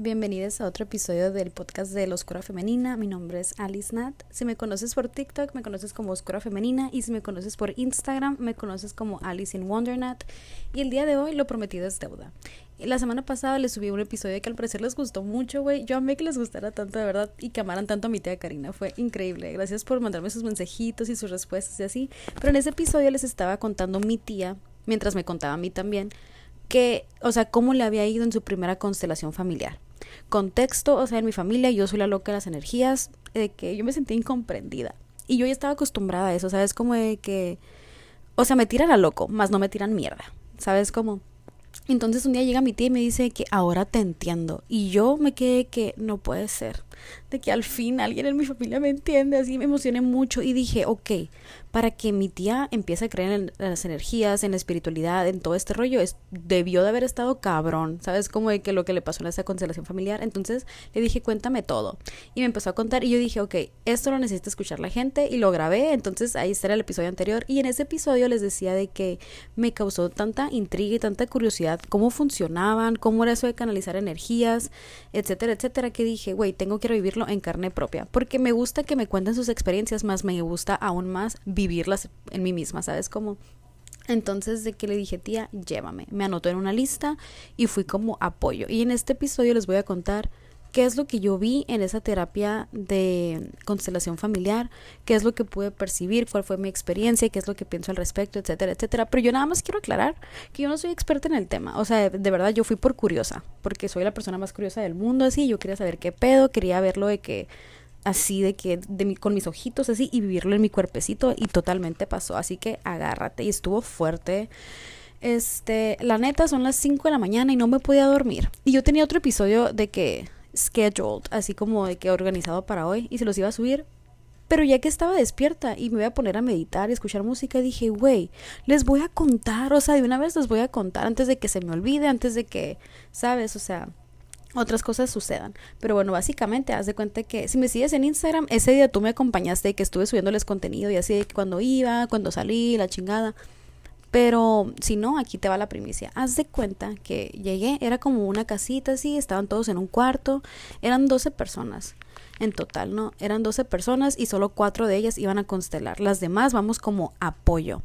Bienvenidos a otro episodio del podcast de La Oscura Femenina. Mi nombre es Alice Nat. Si me conoces por TikTok, me conoces como Oscura Femenina. Y si me conoces por Instagram, me conoces como Alice in Wondernat. Y el día de hoy lo prometido es deuda. La semana pasada les subí un episodio que al parecer les gustó mucho, güey. Yo amé que les gustara tanto, de verdad, y que amaran tanto a mi tía Karina. Fue increíble. Gracias por mandarme sus mensajitos y sus respuestas y así. Pero en ese episodio les estaba contando mi tía, mientras me contaba a mí también que, o sea, cómo le había ido en su primera constelación familiar. Contexto, o sea, en mi familia yo soy la loca de las energías, de que yo me sentía incomprendida. Y yo ya estaba acostumbrada a eso, ¿sabes? Como de que, o sea, me tiran a loco, más no me tiran mierda, ¿sabes? Como... Entonces un día llega mi tía y me dice que ahora te entiendo. Y yo me quedé que no puede ser. De que al fin alguien en mi familia me entiende. Así me emocioné mucho y dije, ok, para que mi tía empiece a creer en las energías, en la espiritualidad, en todo este rollo, debió de haber estado cabrón, ¿sabes? Como de que lo que le pasó en esa constelación familiar. Entonces le dije, cuéntame todo. Y me empezó a contar y yo dije, ok, esto lo necesita escuchar la gente y lo grabé. Entonces ahí está el episodio anterior. Y en ese episodio les decía de que me causó tanta intriga y tanta curiosidad cómo funcionaban, cómo era eso de canalizar energías, etcétera, etcétera, que dije, güey, tengo que vivirlo en carne propia. Porque me gusta que me cuenten sus experiencias, más me gusta aún más vivirlas en mí misma, ¿sabes? Como entonces de que le dije, tía, llévame. Me anotó en una lista y fui como apoyo. Y en este episodio les voy a contar qué es lo que yo vi en esa terapia de constelación familiar, qué es lo que pude percibir, cuál fue mi experiencia, qué es lo que pienso al respecto, etcétera, etcétera. Pero yo nada más quiero aclarar que yo no soy experta en el tema. O sea, de verdad yo fui por curiosa, porque soy la persona más curiosa del mundo, así. Yo quería saber qué pedo, quería verlo de que así de que de mi, con mis ojitos así y vivirlo en mi cuerpecito y totalmente pasó, así que agárrate y estuvo fuerte. Este, la neta son las 5 de la mañana y no me podía dormir. Y yo tenía otro episodio de que scheduled, así como de que organizado para hoy y se los iba a subir. Pero ya que estaba despierta y me voy a poner a meditar y escuchar música, dije, güey, les voy a contar, o sea, de una vez les voy a contar antes de que se me olvide, antes de que, ¿sabes? O sea, otras cosas sucedan. Pero bueno, básicamente, haz de cuenta que si me sigues en Instagram, ese día tú me acompañaste, que estuve subiéndoles contenido y así cuando iba, cuando salí, la chingada. Pero si no, aquí te va la primicia. Haz de cuenta que llegué, era como una casita así, estaban todos en un cuarto, eran 12 personas en total, ¿no? Eran 12 personas y solo cuatro de ellas iban a constelar. Las demás vamos como apoyo.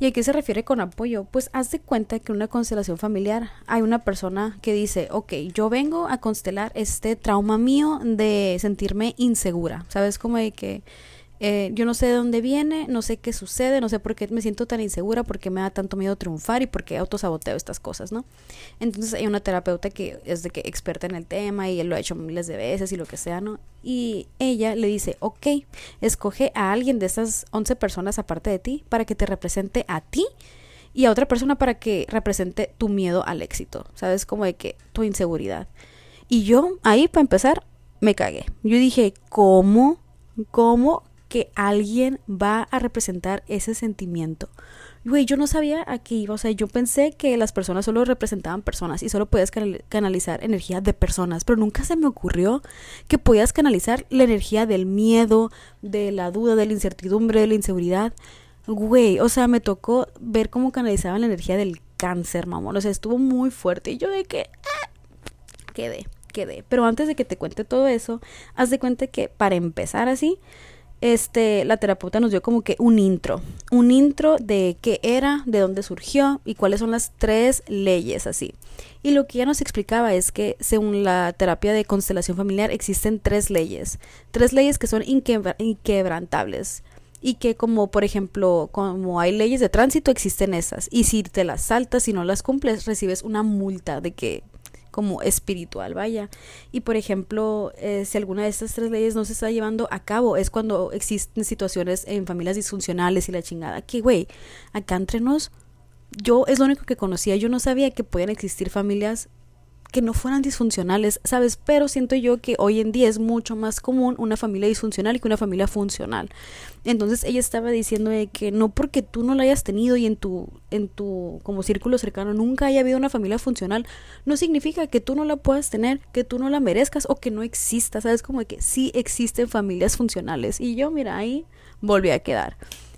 ¿Y a qué se refiere con apoyo? Pues haz de cuenta que en una constelación familiar hay una persona que dice, ok, yo vengo a constelar este trauma mío de sentirme insegura, ¿sabes? Como de que eh, yo no sé de dónde viene, no sé qué sucede, no sé por qué me siento tan insegura, por qué me da tanto miedo triunfar y por qué autosaboteo estas cosas, ¿no? Entonces hay una terapeuta que es de que experta en el tema y él lo ha hecho miles de veces y lo que sea, ¿no? Y ella le dice, ok, escoge a alguien de esas 11 personas aparte de ti para que te represente a ti y a otra persona para que represente tu miedo al éxito, ¿sabes? Como de que tu inseguridad. Y yo ahí, para empezar, me cagué. Yo dije, ¿cómo? ¿Cómo que alguien va a representar ese sentimiento. Güey, yo no sabía a qué iba, o sea, yo pensé que las personas solo representaban personas y solo podías canalizar energía de personas, pero nunca se me ocurrió que podías canalizar la energía del miedo, de la duda, de la incertidumbre, de la inseguridad. Güey, o sea, me tocó ver cómo canalizaban la energía del cáncer, mamón, o sea, estuvo muy fuerte y yo de que... Ah, quedé, quedé. Pero antes de que te cuente todo eso, haz de cuenta que para empezar así, este, la terapeuta nos dio como que un intro, un intro de qué era, de dónde surgió y cuáles son las tres leyes así. Y lo que ella nos explicaba es que según la terapia de constelación familiar existen tres leyes, tres leyes que son inquebrantables. Y que como por ejemplo como hay leyes de tránsito existen esas. Y si te las saltas y no las cumples recibes una multa de que como espiritual, vaya. Y por ejemplo, eh, si alguna de estas tres leyes no se está llevando a cabo, es cuando existen situaciones en familias disfuncionales y la chingada. Que, güey, acá entre nos, yo es lo único que conocía, yo no sabía que podían existir familias que no fueran disfuncionales, ¿sabes? Pero siento yo que hoy en día es mucho más común una familia disfuncional que una familia funcional. Entonces ella estaba diciendo que no porque tú no la hayas tenido y en tu en tu como círculo cercano nunca haya habido una familia funcional, no significa que tú no la puedas tener, que tú no la merezcas o que no exista, ¿sabes? Como que sí existen familias funcionales y yo mira, ahí volví a quedar.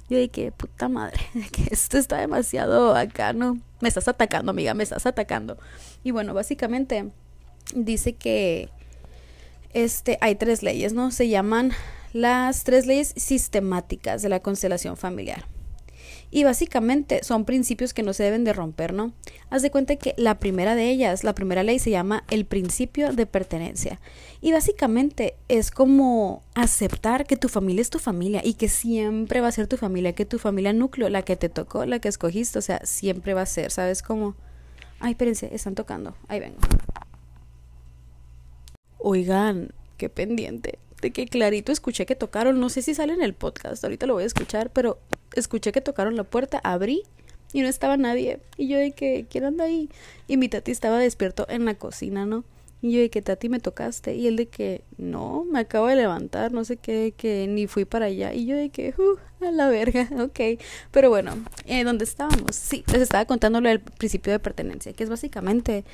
Yo dije, puta madre, que esto está demasiado acá, ¿no? Me estás atacando, amiga, me estás atacando. Y bueno, básicamente dice que este, hay tres leyes, ¿no? Se llaman las tres leyes sistemáticas de la constelación familiar. Y básicamente son principios que no se deben de romper, ¿no? Haz de cuenta que la primera de ellas, la primera ley se llama el principio de pertenencia. Y básicamente es como aceptar que tu familia es tu familia y que siempre va a ser tu familia, que tu familia núcleo, la que te tocó, la que escogiste, o sea, siempre va a ser, ¿sabes cómo? Ay, espérense, están tocando. Ahí vengo. Oigan, qué pendiente. De que clarito escuché que tocaron, no sé si sale en el podcast, ahorita lo voy a escuchar, pero escuché que tocaron la puerta, abrí y no estaba nadie. Y yo de que, ¿quién anda ahí? Y mi tati estaba despierto en la cocina, ¿no? Y yo de que, tati, me tocaste. Y él de que, no, me acabo de levantar, no sé qué, que ni fui para allá. Y yo de que, uh, a la verga, ok. Pero bueno, eh, ¿dónde estábamos? Sí, les estaba contándolo del principio de pertenencia, que es básicamente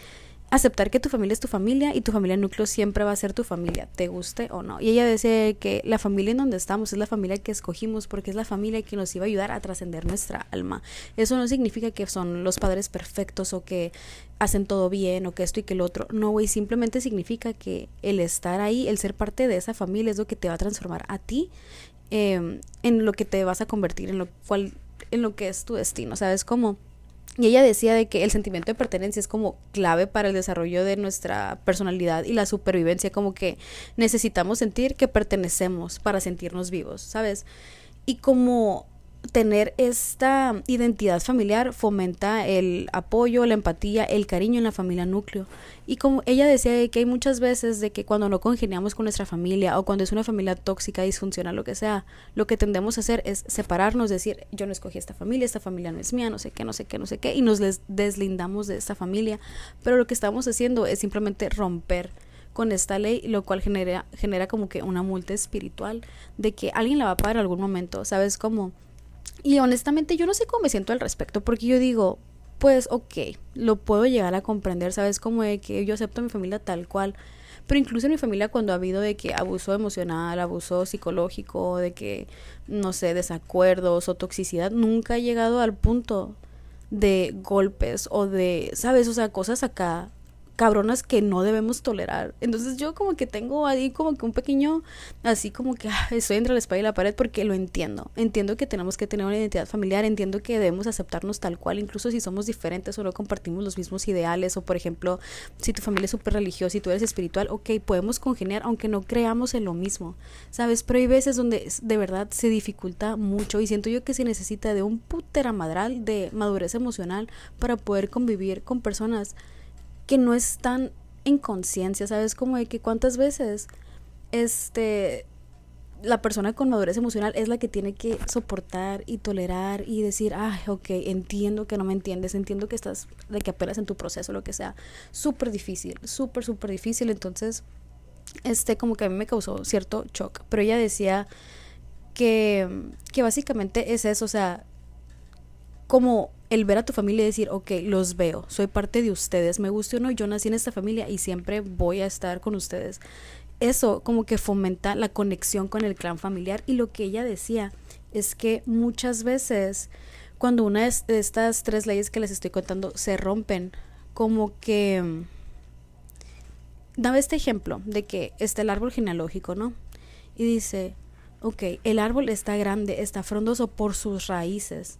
aceptar que tu familia es tu familia y tu familia núcleo siempre va a ser tu familia, te guste o no. Y ella decía que la familia en donde estamos es la familia que escogimos porque es la familia que nos iba a ayudar a trascender nuestra alma. Eso no significa que son los padres perfectos o que hacen todo bien o que esto y que el otro. No, güey, simplemente significa que el estar ahí, el ser parte de esa familia es lo que te va a transformar a ti em, en lo que te vas a convertir, en lo cual, en lo que es tu destino, ¿sabes? cómo y ella decía de que el sentimiento de pertenencia es como clave para el desarrollo de nuestra personalidad y la supervivencia, como que necesitamos sentir que pertenecemos para sentirnos vivos, ¿sabes? Y como tener esta identidad familiar fomenta el apoyo, la empatía, el cariño en la familia núcleo. Y como ella decía que hay muchas veces de que cuando no congeniamos con nuestra familia o cuando es una familia tóxica, disfuncional, lo que sea, lo que tendemos a hacer es separarnos, decir, yo no escogí esta familia, esta familia no es mía, no sé qué, no sé qué, no sé qué, y nos deslindamos de esta familia. Pero lo que estamos haciendo es simplemente romper con esta ley, lo cual genera, genera como que una multa espiritual de que alguien la va a pagar en algún momento, ¿sabes? Como y honestamente yo no sé cómo me siento al respecto, porque yo digo, pues ok, lo puedo llegar a comprender, ¿sabes? Como de que yo acepto a mi familia tal cual, pero incluso en mi familia cuando ha habido de que abuso emocional, abuso psicológico, de que, no sé, desacuerdos o toxicidad, nunca he llegado al punto de golpes o de, ¿sabes? O sea, cosas acá cabronas que no debemos tolerar. Entonces yo como que tengo ahí como que un pequeño, así como que ah, estoy entre la espalda y la pared porque lo entiendo. Entiendo que tenemos que tener una identidad familiar, entiendo que debemos aceptarnos tal cual, incluso si somos diferentes o no compartimos los mismos ideales o por ejemplo, si tu familia es súper religiosa y tú eres espiritual, ok, podemos congeniar aunque no creamos en lo mismo, ¿sabes? Pero hay veces donde de verdad se dificulta mucho y siento yo que se necesita de un puteramadral de madurez emocional para poder convivir con personas que no están en conciencia, ¿sabes? Como de que cuántas veces este la persona con madurez emocional es la que tiene que soportar y tolerar y decir, ay, ok, entiendo que no me entiendes, entiendo que estás, de que apenas en tu proceso, lo que sea. Súper difícil, súper, súper difícil. Entonces, este, como que a mí me causó cierto shock. Pero ella decía que, que básicamente es eso, o sea, como el ver a tu familia y decir, ok, los veo, soy parte de ustedes, me guste o no, yo nací en esta familia y siempre voy a estar con ustedes. Eso como que fomenta la conexión con el clan familiar y lo que ella decía es que muchas veces cuando una de estas tres leyes que les estoy contando se rompen, como que mm, daba este ejemplo de que está el árbol genealógico, ¿no? Y dice, ok, el árbol está grande, está frondoso por sus raíces,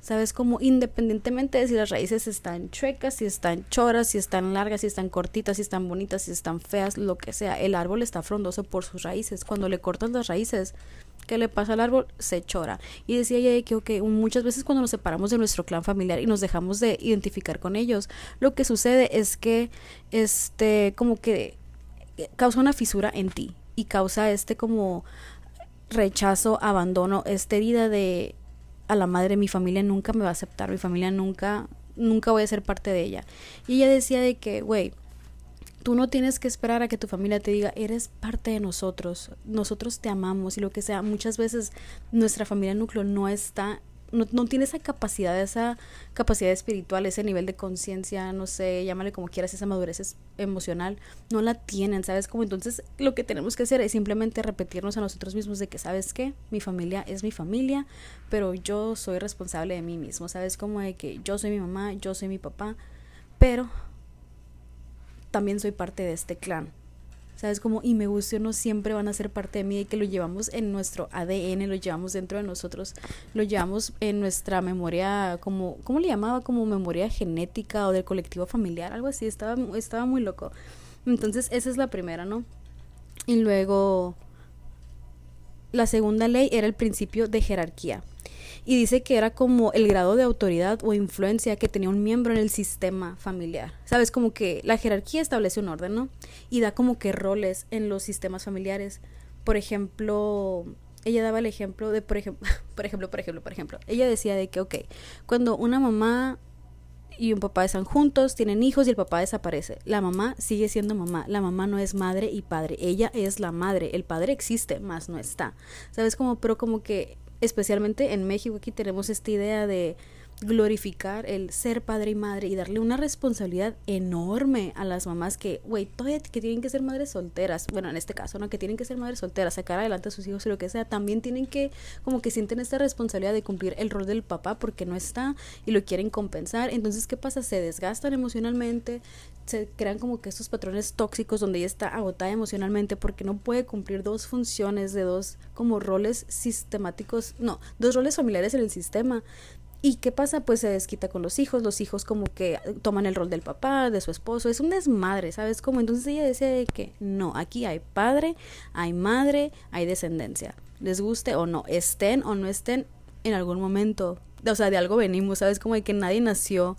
¿Sabes? Como independientemente de si las raíces están chuecas, si están choras, si están largas, si están cortitas, si están bonitas, si están feas, lo que sea, el árbol está frondoso por sus raíces. Cuando le cortan las raíces, ¿qué le pasa al árbol? Se chora. Y decía ella que muchas veces cuando nos separamos de nuestro clan familiar y nos dejamos de identificar con ellos, lo que sucede es que este como que causa una fisura en ti y causa este como rechazo, abandono, esta herida de a la madre, mi familia nunca me va a aceptar, mi familia nunca, nunca voy a ser parte de ella. Y ella decía de que, güey, tú no tienes que esperar a que tu familia te diga, eres parte de nosotros, nosotros te amamos y lo que sea. Muchas veces nuestra familia núcleo no está no, tiene esa capacidad, esa capacidad espiritual, ese nivel de conciencia, no sé, llámale como quieras, esa madurez emocional, no la tienen, ¿sabes? Como entonces lo que tenemos que hacer es simplemente repetirnos a nosotros mismos de que, ¿sabes qué? Mi familia es mi familia, pero yo soy responsable de mí mismo, ¿sabes? Como de que yo soy mi mamá, yo soy mi papá, pero también soy parte de este clan. ¿Sabes? Como, y me guste o no, siempre van a ser parte de mí y que lo llevamos en nuestro ADN, lo llevamos dentro de nosotros, lo llevamos en nuestra memoria, como, ¿cómo le llamaba? Como memoria genética o del colectivo familiar, algo así, estaba, estaba muy loco. Entonces, esa es la primera, ¿no? Y luego, la segunda ley era el principio de jerarquía y dice que era como el grado de autoridad o influencia que tenía un miembro en el sistema familiar. Sabes, como que la jerarquía establece un orden, ¿no? Y da como que roles en los sistemas familiares. Por ejemplo, ella daba el ejemplo de, por ejemplo, por ejemplo, por ejemplo, por ejemplo, ella decía de que, ok, cuando una mamá y un papá están juntos, tienen hijos y el papá desaparece. La mamá sigue siendo mamá. La mamá no es madre y padre. Ella es la madre. El padre existe, más no está. ¿Sabes? Como, pero como que especialmente en México aquí tenemos esta idea de glorificar el ser padre y madre y darle una responsabilidad enorme a las mamás que, güey, todavía que tienen que ser madres solteras, bueno, en este caso, ¿no? Que tienen que ser madres solteras, sacar adelante a sus hijos y lo que sea, también tienen que, como que sienten esta responsabilidad de cumplir el rol del papá porque no está y lo quieren compensar. Entonces, ¿qué pasa? Se desgastan emocionalmente, se crean como que estos patrones tóxicos donde ella está agotada emocionalmente porque no puede cumplir dos funciones de dos como roles sistemáticos, no, dos roles familiares en el sistema. ¿Y qué pasa? Pues se desquita con los hijos, los hijos como que toman el rol del papá, de su esposo, es un desmadre, ¿sabes cómo? Entonces ella decía que no, aquí hay padre, hay madre, hay descendencia, les guste o no, estén o no estén en algún momento, o sea, de algo venimos, ¿sabes? Como de que nadie nació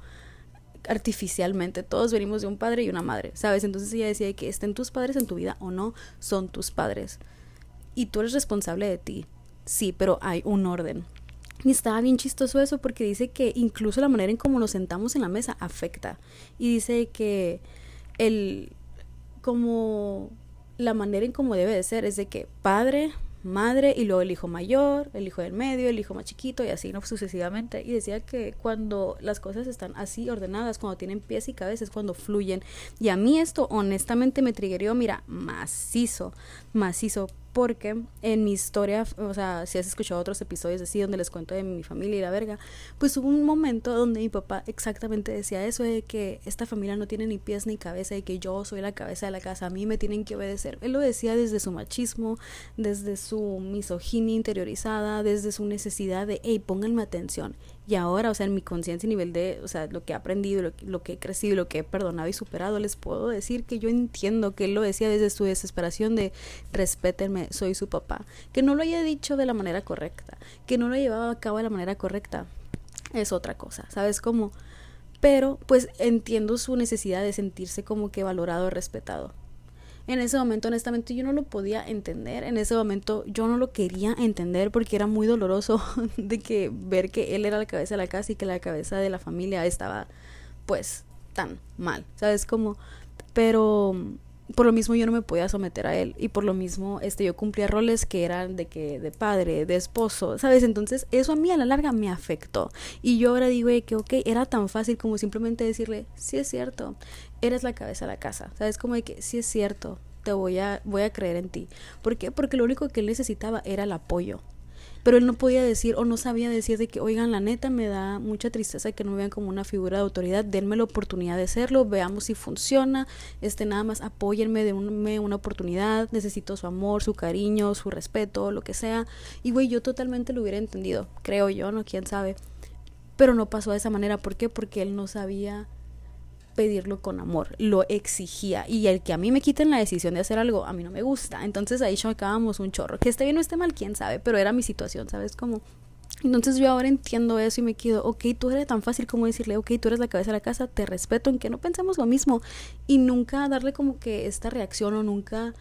artificialmente, todos venimos de un padre y una madre, ¿sabes? Entonces ella decía que estén tus padres en tu vida o no, son tus padres. Y tú eres responsable de ti, sí, pero hay un orden. Y estaba bien chistoso eso porque dice que incluso la manera en cómo nos sentamos en la mesa afecta. Y dice que el como la manera en cómo debe de ser es de que padre, madre y luego el hijo mayor, el hijo del medio, el hijo más chiquito y así no sucesivamente. Y decía que cuando las cosas están así ordenadas, cuando tienen pies y cabezas, cuando fluyen. Y a mí esto honestamente me triggerió, mira, macizo, macizo, porque en mi historia, o sea, si has escuchado otros episodios así donde les cuento de mi familia y la verga, pues hubo un momento donde mi papá exactamente decía eso de que esta familia no tiene ni pies ni cabeza y que yo soy la cabeza de la casa, a mí me tienen que obedecer. Él lo decía desde su machismo, desde su misoginia interiorizada, desde su necesidad de, hey, pónganme atención. Y ahora, o sea, en mi conciencia y nivel de, o sea, lo que he aprendido, lo, que he crecido, lo que he perdonado y superado, les puedo decir que yo entiendo que él lo decía desde su desesperación de respétenme, soy su papá. Que no lo haya dicho de la manera correcta, que no lo llevaba a cabo de la manera correcta, es otra cosa, ¿sabes cómo? Pero pues entiendo su necesidad de sentirse como que valorado, respetado en ese momento honestamente yo no lo podía entender, en ese momento yo no lo quería entender porque era muy doloroso de que ver que él era la cabeza de la casa y que la cabeza de la familia estaba pues tan mal, ¿sabes? Como, pero por lo mismo yo no me podía someter a él y por lo mismo este yo cumplía roles que eran de que de padre, de esposo, ¿sabes? Entonces eso a mí a la larga me afectó y yo ahora digo que ok, era tan fácil como simplemente decirle, sí es cierto, eres la cabeza de la casa, ¿sabes? Como de que sí es cierto, te voy a, voy a creer en ti. ¿Por qué? Porque lo único que él necesitaba era el apoyo. Pero él no podía decir o no sabía decir de que, oigan, la neta me da mucha tristeza que no me vean como una figura de autoridad, denme la oportunidad de serlo, veamos si funciona, este nada más apóyenme, denme una oportunidad, necesito su amor, su cariño, su respeto, lo que sea. Y güey, yo totalmente lo hubiera entendido, creo yo, no, quién sabe. Pero no pasó de esa manera, ¿por qué? Porque él no sabía pedirlo con amor, lo exigía. Y el que a mí me quiten la decisión de hacer algo, a mí no me gusta. Entonces ahí chocábamos un chorro. Que esté bien o esté mal, quién sabe, pero era mi situación, ¿sabes? Como... Entonces yo ahora entiendo eso y me quedo, ok, tú eres tan fácil como decirle, ok, tú eres la cabeza de la casa, te respeto en que no pensemos lo mismo. Y nunca darle como que esta reacción o nunca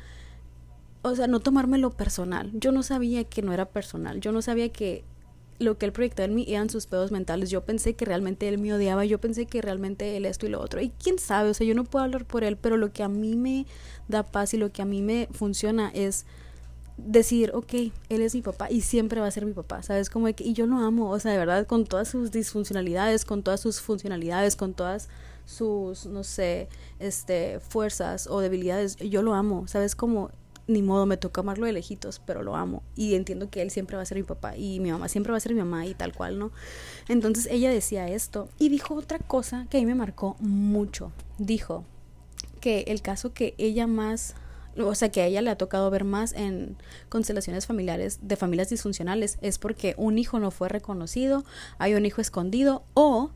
o sea, no tomármelo personal. Yo no sabía que no era personal. Yo no sabía que lo que él proyectaba en mí eran sus pedos mentales. Yo pensé que realmente él me odiaba, yo pensé que realmente él esto y lo otro. Y quién sabe, o sea, yo no puedo hablar por él, pero lo que a mí me da paz y lo que a mí me funciona es decir, ok, él es mi papá y siempre va a ser mi papá, ¿sabes? Como que, y yo lo amo, o sea, de verdad, con todas sus disfuncionalidades, con todas sus funcionalidades, con todas sus, no sé, este, fuerzas o debilidades, yo lo amo, ¿sabes? Como ni modo, me toca amarlo de lejitos, pero lo amo. Y entiendo que él siempre va a ser mi papá y mi mamá siempre va a ser mi mamá y tal cual, ¿no? Entonces ella decía esto y dijo otra cosa que a mí me marcó mucho. Dijo que el caso que ella más o sea, que a ella le ha tocado ver más en constelaciones familiares de familias disfuncionales es porque un hijo no fue reconocido, hay un hijo escondido o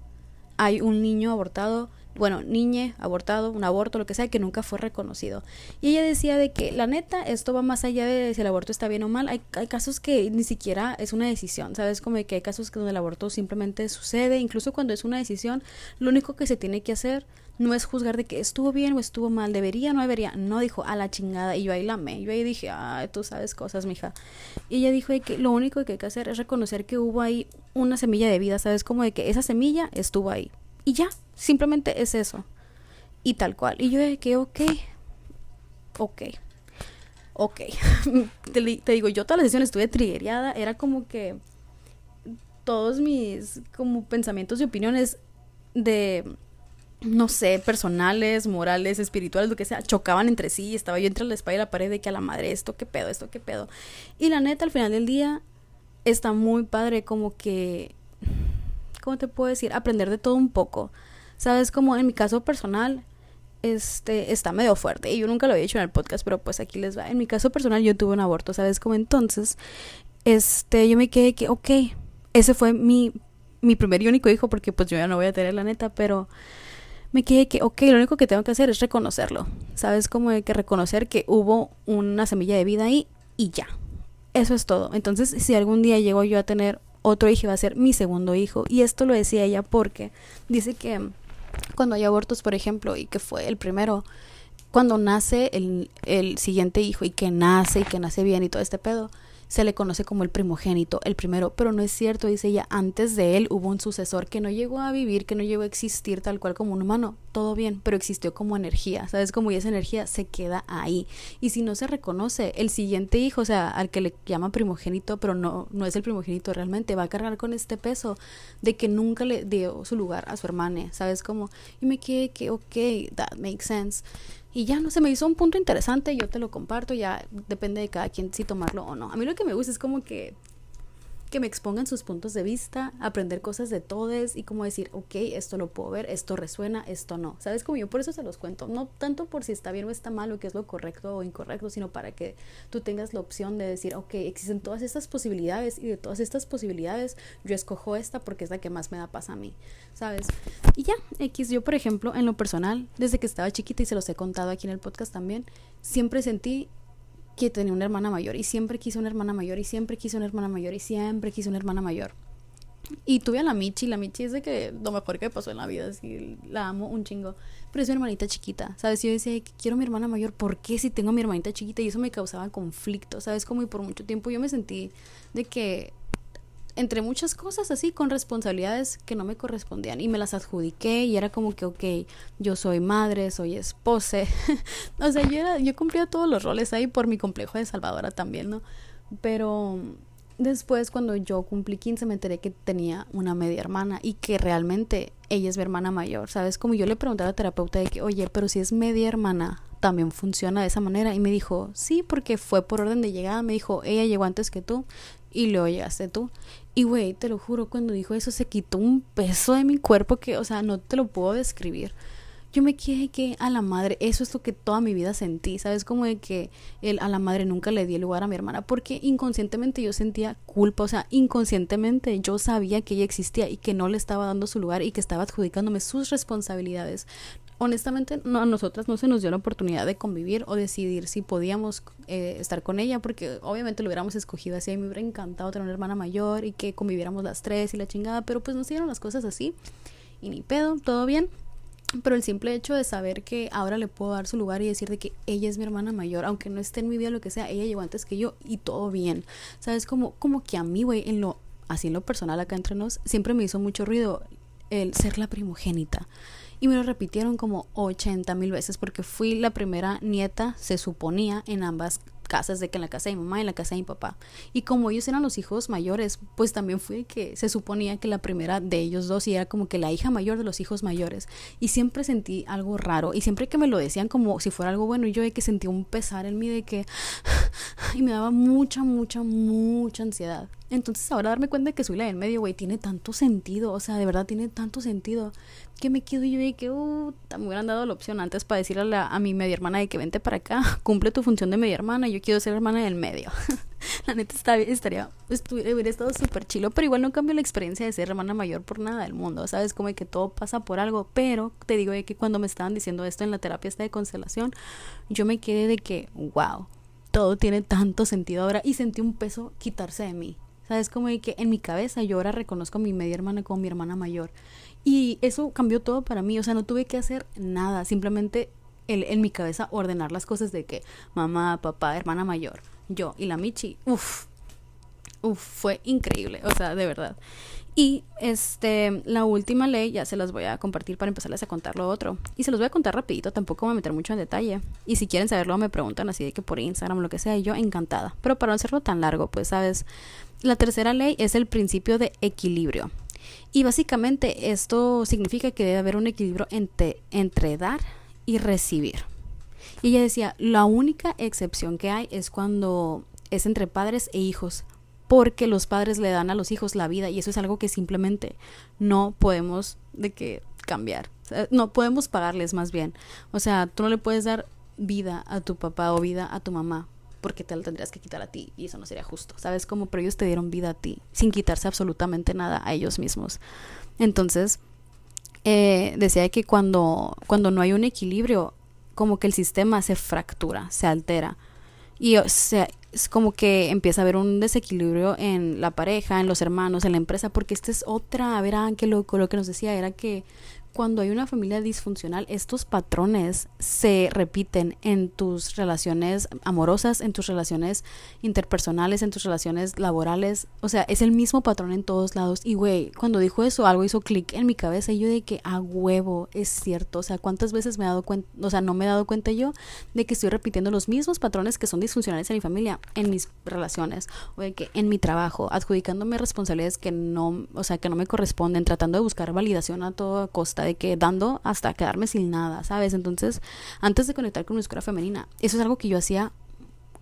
hay un niño abortado, bueno, niñe abortado, un aborto, lo que sea, que nunca fue reconocido. Y ella decía de que la neta, esto va más allá de si el aborto está bien o mal. Hay, hay casos que ni siquiera es una decisión, ¿sabes? Como que hay casos que donde el aborto simplemente sucede, incluso cuando es una decisión, lo único que se tiene que hacer no es juzgar de que estuvo bien o estuvo mal, debería o no debería. No dijo a la chingada. Y yo ahí la. Yo ahí dije, ah, tú sabes cosas, mija. Y ella dijo que lo único que hay que hacer es reconocer que hubo ahí una semilla de vida, ¿sabes? Como de que esa semilla estuvo ahí. Y ya, simplemente es eso. Y tal cual. Y yo dije que, ok, ok, ok. te, te, digo, yo toda la sesión estuve triggereada. Era como que todos mis como pensamientos y opiniones de no sé, personales, morales, espirituales, lo que sea, chocaban entre sí estaba yo entre la espalda y la pared de que a la madre, esto qué pedo, esto qué pedo. Y la neta, al final del día, está muy padre como que, ¿cómo te puedo decir? Aprender de todo un poco. Sabes, como en mi caso personal, este, está medio fuerte. Y yo nunca lo había dicho en el podcast, pero pues aquí les va. En mi caso personal, yo tuve un aborto, ¿sabes? Como entonces, este, yo me quedé que, ok, ese fue mi, mi primer y único hijo, porque pues yo ya no voy a tener la neta, pero me quedé que, ok, lo único que tengo que hacer es reconocerlo. ¿Sabes? Como hay que reconocer que hubo una semilla de vida ahí y ya. Eso es todo. Entonces, si algún día llego yo a tener otro hijo, va a ser mi segundo hijo. Y esto lo decía ella porque dice que cuando hay abortos, por ejemplo, y que fue el primero, cuando nace el, el siguiente hijo y que nace y que nace bien y todo este pedo, se le conoce como el primogénito, el primero, pero no es cierto, dice ella, antes de él hubo un sucesor que no llegó a vivir, que no llegó a existir tal cual como un humano, todo bien, pero existió como energía, ¿sabes? Como esa energía se queda ahí. Y si no se reconoce, el siguiente hijo, o sea, al que le llama primogénito, pero no, no es el primogénito realmente, va a cargar con este peso de que nunca le dio su lugar a su hermana, ¿sabes? Como, y me quedé que, ok, that makes sense. Y ya no se me hizo un punto interesante, yo te lo comparto, ya depende de cada quien si tomarlo o no. A mí lo que me gusta es como que que me expongan sus puntos de vista, aprender cosas de todos y como decir, ok, esto lo puedo ver, esto resuena, esto no. ¿Sabes? Como yo por eso se los cuento, no tanto por si está bien o está mal o qué es lo correcto o incorrecto, sino para que tú tengas la opción de decir, ok, existen todas estas posibilidades y de todas estas posibilidades yo escojo esta porque es la que más me da paz a mí, ¿sabes? Y ya, X, yo por ejemplo, en lo personal, desde que estaba chiquita y se los he contado aquí en el podcast también, siempre sentí que tenía una hermana mayor y siempre quise una hermana mayor y siempre quise una hermana mayor y siempre quise una hermana mayor. Y tuve a la Michi, la Michi es de que lo mejor que pasó en la vida, así, la amo un chingo. Pero es mi hermanita chiquita, ¿sabes? Yo decía, quiero mi hermana mayor, ¿por qué si tengo a mi hermanita chiquita? Y eso me causaba conflicto, ¿sabes? Como y por mucho tiempo yo me sentí de que entre muchas cosas así, con responsabilidades que no me correspondían y me las adjudiqué y era como que, ok, yo soy madre, soy esposa, o sea, yo, era, yo cumplía todos los roles ahí por mi complejo de salvadora también, ¿no? Pero después cuando yo cumplí 15 me enteré que tenía una media hermana y que realmente ella es mi hermana mayor, ¿sabes? Como yo le pregunté a la terapeuta de que, oye, pero si es media hermana, también funciona de esa manera y me dijo, sí, porque fue por orden de llegada, me dijo, ella llegó antes que tú y luego llegaste tú. Y güey, te lo juro, cuando dijo eso se quitó un peso de mi cuerpo que, o sea, no te lo puedo describir. Yo me quedé que a la madre, eso es lo que toda mi vida sentí, ¿sabes? Como de que el, a la madre nunca le di lugar a mi hermana, porque inconscientemente yo sentía culpa, o sea, inconscientemente yo sabía que ella existía y que no le estaba dando su lugar y que estaba adjudicándome sus responsabilidades honestamente a nosotras no se nos dio la oportunidad de convivir o decidir si podíamos eh, estar con ella, porque obviamente lo hubiéramos escogido así, a mí me hubiera encantado tener una hermana mayor y que conviviéramos las tres y la chingada, pero pues no se dieron las cosas así y ni pedo, todo bien. Pero el simple hecho de saber que ahora le puedo dar su lugar y decir de que ella es mi hermana mayor, aunque no esté en mi vida lo que sea, ella llegó antes que yo y todo bien. ¿Sabes? Como, como que a mí, güey, en lo, así en lo personal acá entre nos, siempre me hizo mucho ruido el ser la primogénita. Y me lo repitieron como 80 mil veces porque fui la primera nieta, se suponía, en ambas casas, de que en la casa de mi mamá y en la casa de mi papá. Y como ellos eran los hijos mayores, pues también fui que se suponía que la primera de ellos dos y era como que la hija mayor de los hijos mayores. Y siempre sentí algo raro y siempre que me lo decían como si fuera algo bueno yo de que sentí un pesar en mí de que y me daba mucha, mucha, mucha ansiedad. Entonces ahora darme cuenta de que soy la del medio, güey, tiene tanto sentido, o sea, de verdad tiene tanto sentido que me quedo yo y que, uh, me hubieran dado la opción antes para decirle a, a mi media hermana de que vente para acá, cumple tu función de media hermana, yo quiero ser hermana del medio. la neta está, estaría, estuviera, hubiera estado súper chilo, pero igual no cambio la experiencia de ser hermana mayor por nada del mundo, ¿sabes? Como que todo pasa por algo, pero te digo de que cuando me estaban diciendo esto en la terapia esta de constelación, yo me quedé de que, wow, todo tiene tanto sentido ahora y sentí un peso quitarse de mí. ¿Sabes? Como de que en mi cabeza yo ahora reconozco a mi media hermana como mi hermana mayor. Y eso cambió todo para mí. O sea, no tuve que hacer nada. Simplemente el, en mi cabeza ordenar las cosas de que mamá, papá, hermana mayor, yo y la Michi. Uf, uf, fue increíble. O sea, de verdad. Y este, la última ley ya se las voy a compartir para empezarles a contar lo otro. Y se los voy a contar rapidito, tampoco voy a meter mucho en detalle. Y si quieren saberlo me preguntan así de que por Instagram o lo que sea, y yo encantada. Pero para no hacerlo tan largo, pues sabes, la tercera ley es el principio de equilibrio. Y básicamente esto significa que debe haber un equilibrio entre, dar y recibir. Y ella decía, la única excepción que hay es cuando es entre padres e hijos, porque los padres le dan a los hijos la vida y eso es algo que simplemente no podemos de que cambiar. no podemos pagarles más bien. O sea, tú no le puedes dar vida a tu papá o vida a tu mamá porque te la tendrías que quitar a ti y eso no sería justo, ¿sabes? Como, pero ellos te dieron vida a ti sin quitarse absolutamente nada a ellos mismos. Entonces, eh, decía que cuando, cuando no hay un equilibrio, como que el sistema se fractura, se altera. Y o sea, es como que empieza a haber un desequilibrio en la pareja, en los hermanos, en la empresa, porque esta es otra, verán qué loco, lo que nos decía era que cuando hay una familia disfuncional, estos patrones se repiten en tus relaciones amorosas, en tus relaciones interpersonales, en tus relaciones laborales. O sea, es el mismo patrón en todos lados. Y güey, cuando dijo eso, algo hizo clic en mi cabeza y yo de que a huevo es cierto. O sea, ¿cuántas veces me he dado cuenta, o sea, no me he dado cuenta yo de que estoy repitiendo los mismos patrones que son disfuncionales en mi familia, en mis relaciones, o de que en mi trabajo, adjudicándome responsabilidades que no, o sea, que no me corresponden, tratando de buscar validación a toda costa de que dando hasta quedarme sin nada, ¿sabes? Entonces, antes de conectar con mi escuela femenina, eso es algo que yo hacía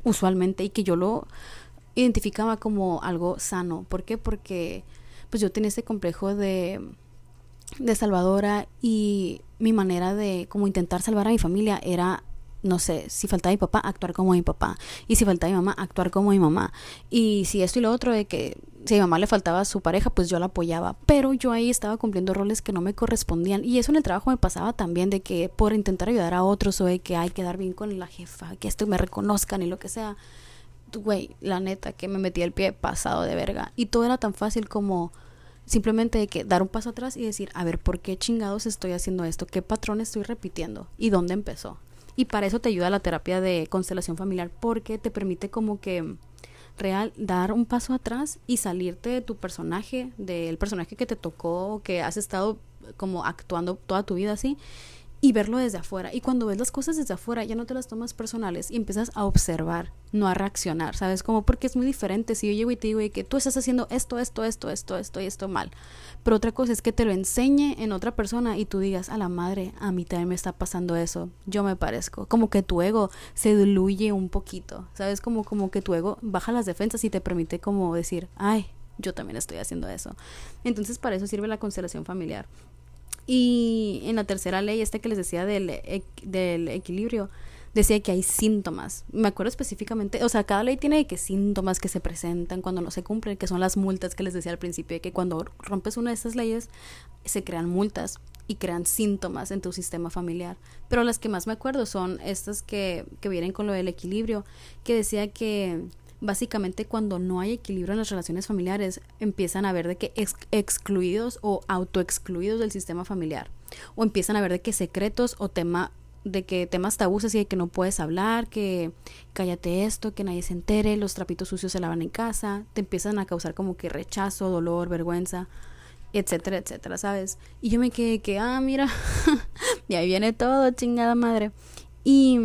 usualmente y que yo lo identificaba como algo sano. ¿Por qué? Porque pues yo tenía este complejo de, de salvadora y mi manera de como intentar salvar a mi familia era no sé, si faltaba mi papá, actuar como mi papá. Y si faltaba mi mamá, actuar como mi mamá. Y si esto y lo otro de que si a mi mamá le faltaba a su pareja, pues yo la apoyaba. Pero yo ahí estaba cumpliendo roles que no me correspondían. Y eso en el trabajo me pasaba también, de que por intentar ayudar a otros o de que hay que dar bien con la jefa, que esto me reconozcan y lo que sea. Güey, la neta, que me metía el pie pasado de verga. Y todo era tan fácil como simplemente de que dar un paso atrás y decir, a ver, ¿por qué chingados estoy haciendo esto? ¿Qué patrón estoy repitiendo? ¿Y dónde empezó? Y para eso te ayuda la terapia de constelación familiar porque te permite como que real dar un paso atrás y salirte de tu personaje, del personaje que te tocó, que has estado como actuando toda tu vida así y verlo desde afuera. Y cuando ves las cosas desde afuera, ya no te las tomas personales y empiezas a observar, no a reaccionar, ¿sabes? Como porque es muy diferente si yo llego y te digo que tú estás haciendo esto, esto, esto, esto, esto y esto mal. Pero otra cosa es que te lo enseñe en otra persona y tú digas, a la madre, a mí también me está pasando eso, yo me parezco. Como que tu ego se diluye un poquito, ¿sabes? Como, como que tu ego baja las defensas y te permite como decir, ay, yo también estoy haciendo eso. Entonces para eso sirve la constelación familiar. Y en la tercera ley, este que les decía del, del equilibrio, decía que hay síntomas. Me acuerdo específicamente, o sea, cada ley tiene que síntomas que se presentan cuando no se cumplen, que son las multas que les decía al principio, que cuando rompes una de estas leyes se crean multas y crean síntomas en tu sistema familiar. Pero las que más me acuerdo son estas que, que vienen con lo del equilibrio, que decía que básicamente cuando no hay equilibrio en las relaciones familiares, empiezan a ver de que excluidos o autoexcluidos del sistema familiar. O empiezan a ver de que secretos o tema de que temas tabús así de que no puedes hablar, que cállate esto, que nadie se entere, los trapitos sucios se lavan en casa, te empiezan a causar como que rechazo, dolor, vergüenza, etcétera, etcétera, ¿sabes? Y yo me quedé que, ah, mira, y ahí viene todo, chingada madre. Y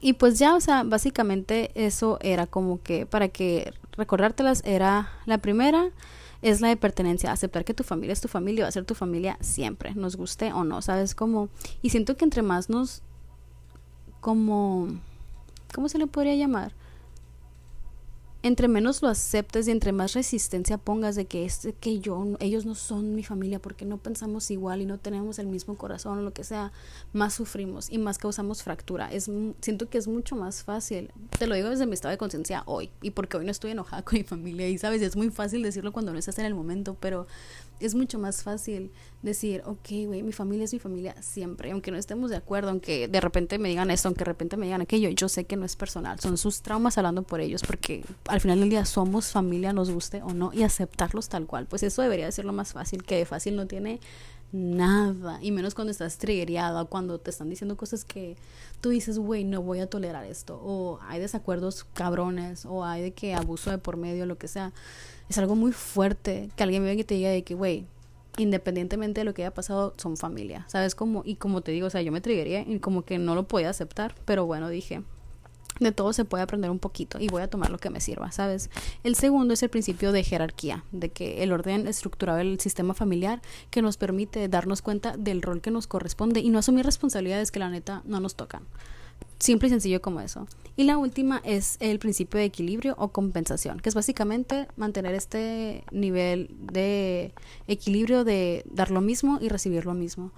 y pues ya, o sea, básicamente eso era como que para que recordártelas era la primera es la de pertenencia, aceptar que tu familia es tu familia, va a ser tu familia siempre, nos guste o no, ¿sabes cómo? Y siento que entre más nos como ¿cómo se le podría llamar? Entre menos lo aceptes y entre más resistencia pongas de que es que yo ellos no son mi familia porque no pensamos igual y no tenemos el mismo corazón o lo que sea, más sufrimos y más causamos fractura. Es siento que es mucho más fácil. Te lo digo desde mi estado de conciencia hoy y porque hoy no estoy enojada con mi familia y sabes, es muy fácil decirlo cuando no estás en el momento, pero es mucho más fácil decir, ok, güey, mi familia es mi familia siempre, aunque no estemos de acuerdo, aunque de repente me digan esto, aunque de repente me digan aquello, yo sé que no es personal, son sus traumas hablando por ellos, porque al final del día somos familia, nos guste o no, y aceptarlos tal cual, pues eso debería de ser lo más fácil, que de fácil no tiene nada, y menos cuando estás triggerada, cuando te están diciendo cosas que tú dices, güey, no voy a tolerar esto, o hay desacuerdos cabrones, o hay de que abuso de por medio, lo que sea es algo muy fuerte que alguien venga y te diga de que, güey, independientemente de lo que haya pasado, son familia, ¿sabes? Como, y como te digo, o sea, yo me triguería y como que no lo podía aceptar, pero bueno, dije, de todo se puede aprender un poquito y voy a tomar lo que me sirva, ¿sabes? El segundo es el principio de jerarquía, de que el orden estructurado del sistema familiar que nos permite darnos cuenta del rol que nos corresponde y no asumir responsabilidades que la neta no nos tocan. Simple y sencillo como eso. Y la última es el principio de equilibrio o compensación, que es básicamente mantener este nivel de equilibrio de dar lo mismo y recibir lo mismo.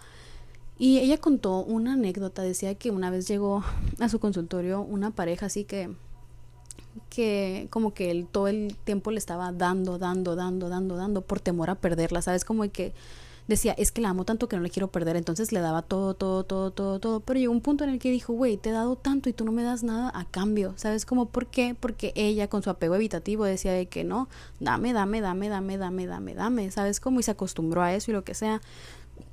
Y ella contó una anécdota, decía que una vez llegó a su consultorio una pareja así que que como que él todo el tiempo le estaba dando, dando, dando, dando, dando por temor a perderla, ¿sabes? Como que decía, es que la amo tanto que no le quiero perder, entonces le daba todo, todo, todo, todo, todo, pero llegó un punto en el que dijo, güey, te he dado tanto y tú no me das nada a cambio, ¿sabes cómo? ¿Por qué? Porque ella con su apego evitativo decía de que no, dame, dame, dame, dame, dame, dame, dame, ¿sabes cómo? Y se acostumbró a eso y lo que sea.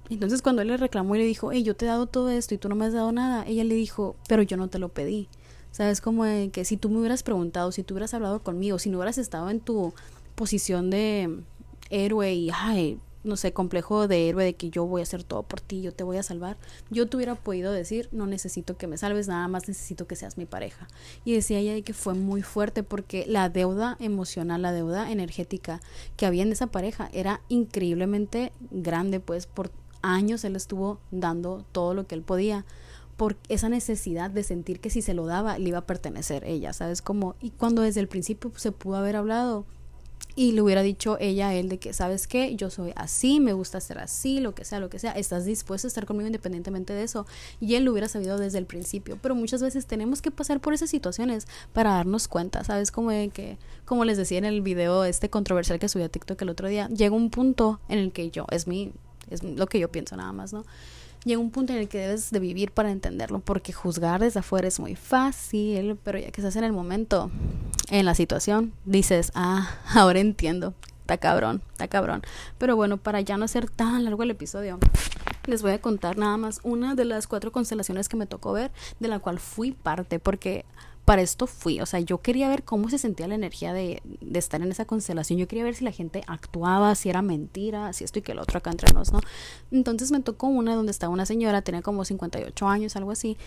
Entonces cuando él le reclamó y le dijo, hey, yo te he dado todo esto y tú no me has dado nada, ella le dijo, pero yo no te lo pedí. ¿Sabes? Como que si tú me hubieras preguntado, si tú hubieras hablado conmigo, si no hubieras estado en tu posición de héroe y, ay, no sé, complejo de héroe de que yo voy a hacer todo por ti, yo te voy a salvar, yo te hubiera podido decir, no necesito que me salves, nada más necesito que seas mi pareja. Y decía ella que fue muy fuerte porque la deuda emocional, la deuda energética que había en esa pareja era increíblemente grande, pues por años él estuvo dando todo lo que él podía por esa necesidad de sentir que si se lo daba le iba a pertenecer ella, ¿sabes? Como, y cuando desde el principio se pudo haber hablado, y le hubiera dicho ella a él de que, ¿sabes qué? Yo soy así, me gusta ser así, lo que sea, lo que sea, estás dispuesto a estar conmigo independientemente de eso. Y él lo hubiera sabido desde el principio, pero muchas veces tenemos que pasar por esas situaciones para darnos cuenta, ¿sabes? Como de que, como les decía en el video este controversial que subí a TikTok el otro día, llega un punto en el que yo, es mi, es lo que yo pienso nada más, ¿no? Llega un punto en el que debes de vivir para entenderlo, porque juzgar desde afuera es muy fácil, pero ya que estás en el momento, en la situación, dices, ah, ahora entiendo, está cabrón, está cabrón. Pero bueno, para ya no hacer tan largo el episodio, les voy a contar nada más una de las cuatro constelaciones que me tocó ver, de la cual fui parte, porque para esto fui, o sea, yo quería ver cómo se sentía la energía de, de, estar en esa constelación, yo quería ver si la gente actuaba, si era mentira, si esto y que el otro acá entre nos, ¿no? Entonces me tocó una donde estaba una señora, tenía como 58 años, algo así,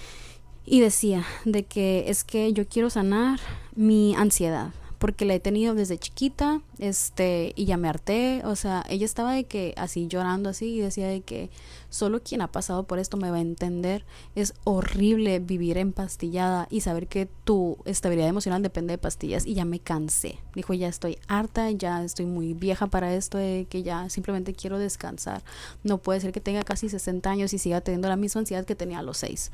y decía de que es que yo quiero sanar mi ansiedad, porque la he tenido desde chiquita, este, y ya me harté, o sea, ella estaba de que así llorando así y decía de que solo quien ha pasado por esto me va a entender, es horrible vivir empastillada y saber que tu estabilidad emocional depende de pastillas y ya me cansé. Dijo, ya estoy harta, ya estoy muy vieja para esto de que ya simplemente quiero descansar. No puede ser que tenga casi 60 años y siga teniendo la misma ansiedad que tenía a los 6.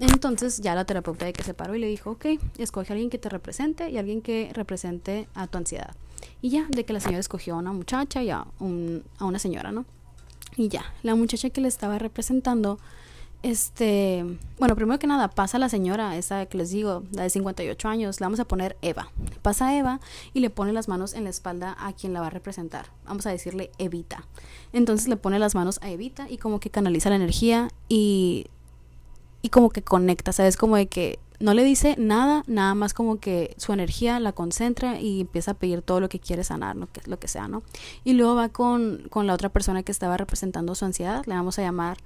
Entonces ya la terapeuta de que se paró y le dijo, ok, escoge a alguien que te represente y alguien que represente a tu ansiedad. Y ya, de que la señora escogió a una muchacha y a, a una señora, ¿no? Y ya, la muchacha que le estaba representando, este, bueno, primero que nada, pasa la señora, esa que les digo, de 58 años, la vamos a poner Eva. Pasa Eva y le pone las manos en la espalda a quien la va a representar. Vamos a decirle Evita. Entonces le pone las manos a Evita y como que canaliza la energía y y como que conecta, ¿sabes? Como de que no le dice nada, nada más como que su energía la concentra y empieza a pedir todo lo que quiere sanar, lo que, lo que sea, ¿no? Y luego va con, con la otra persona que estaba representando su ansiedad, le vamos a llamar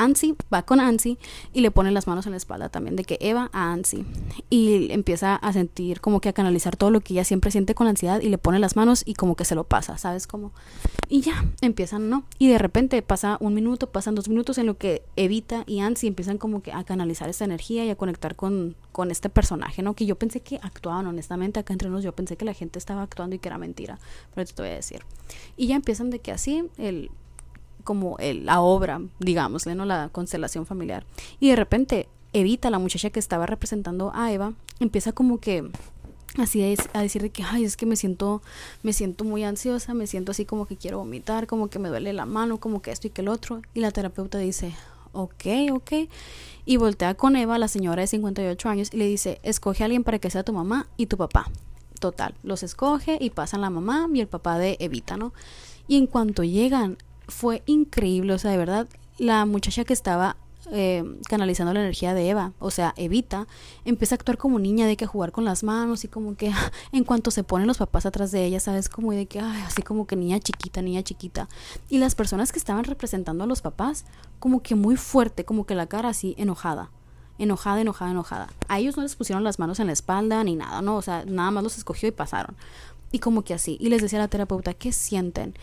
Ansi va con Ansi y le pone las manos en la espalda también de que Eva a Ansi y empieza a sentir como que a canalizar todo lo que ella siempre siente con ansiedad y le pone las manos y como que se lo pasa, ¿sabes? Como y ya empiezan, ¿no? Y de repente pasa un minuto, pasan dos minutos en lo que Evita y Ansi empiezan como que a canalizar esta energía y a conectar con, con este personaje, ¿no? Que yo pensé que actuaban, honestamente, acá entre nos yo pensé que la gente estaba actuando y que era mentira, pero te voy a decir. Y ya empiezan de que así el como el, la obra, digamos, ¿no? La constelación familiar. Y de repente, Evita, la muchacha que estaba representando a Eva, empieza como que así a decir de que ay es que me siento me siento muy ansiosa me siento así como que quiero vomitar como que me duele la mano como que esto y que el otro y la terapeuta dice ok ok y voltea con Eva la señora de 58 años y le dice escoge a alguien para que sea tu mamá y tu papá total los escoge y pasan la mamá y el papá de Evita no y en cuanto llegan fue increíble, o sea, de verdad, la muchacha que estaba eh, canalizando la energía de Eva, o sea, Evita, empieza a actuar como niña, de que jugar con las manos y como que en cuanto se ponen los papás atrás de ella, sabes, como de que, así como que niña chiquita, niña chiquita. Y las personas que estaban representando a los papás, como que muy fuerte, como que la cara así enojada. Enojada, enojada, enojada. A ellos no les pusieron las manos en la espalda ni nada, ¿no? O sea, nada más los escogió y pasaron. Y como que así. Y les decía a la terapeuta, ¿qué sienten?